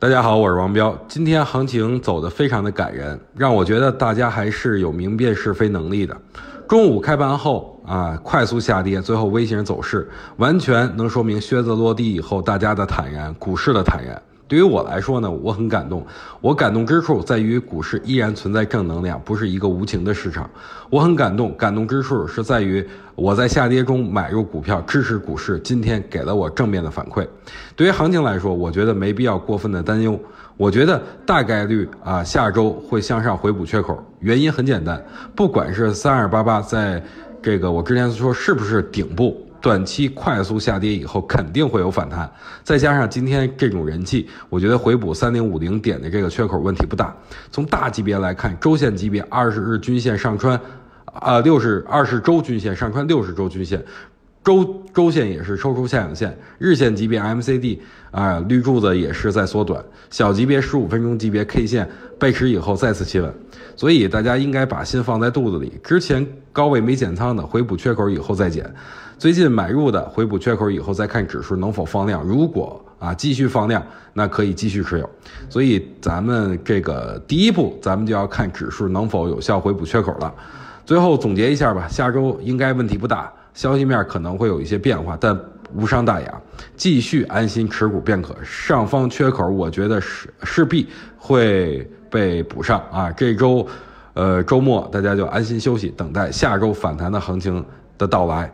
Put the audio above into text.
大家好，我是王彪。今天行情走得非常的感人，让我觉得大家还是有明辨是非能力的。中午开盘后啊，快速下跌，最后微型走势，完全能说明靴子落地以后大家的坦然，股市的坦然。对于我来说呢，我很感动。我感动之处在于股市依然存在正能量，不是一个无情的市场。我很感动，感动之处是在于我在下跌中买入股票，支持股市，今天给了我正面的反馈。对于行情来说，我觉得没必要过分的担忧。我觉得大概率啊，下周会向上回补缺口。原因很简单，不管是三二八八在这个我之前说是不是顶部。短期快速下跌以后肯定会有反弹，再加上今天这种人气，我觉得回补三零五零点的这个缺口问题不大。从大级别来看，周线级别二十日均线上穿，啊六十二十周均线上穿六十周均线，周周线也是抽出下影线，日线级别 MCD 啊绿柱子也是在缩短，小级别十五分钟级别 K 线背驰以后再次企稳，所以大家应该把心放在肚子里，之前高位没减仓的回补缺口以后再减。最近买入的回补缺口以后，再看指数能否放量。如果啊继续放量，那可以继续持有。所以咱们这个第一步，咱们就要看指数能否有效回补缺口了。最后总结一下吧，下周应该问题不大，消息面可能会有一些变化，但无伤大雅，继续安心持股便可。上方缺口，我觉得是势必会被补上啊。这周，呃周末大家就安心休息，等待下周反弹的行情的到来。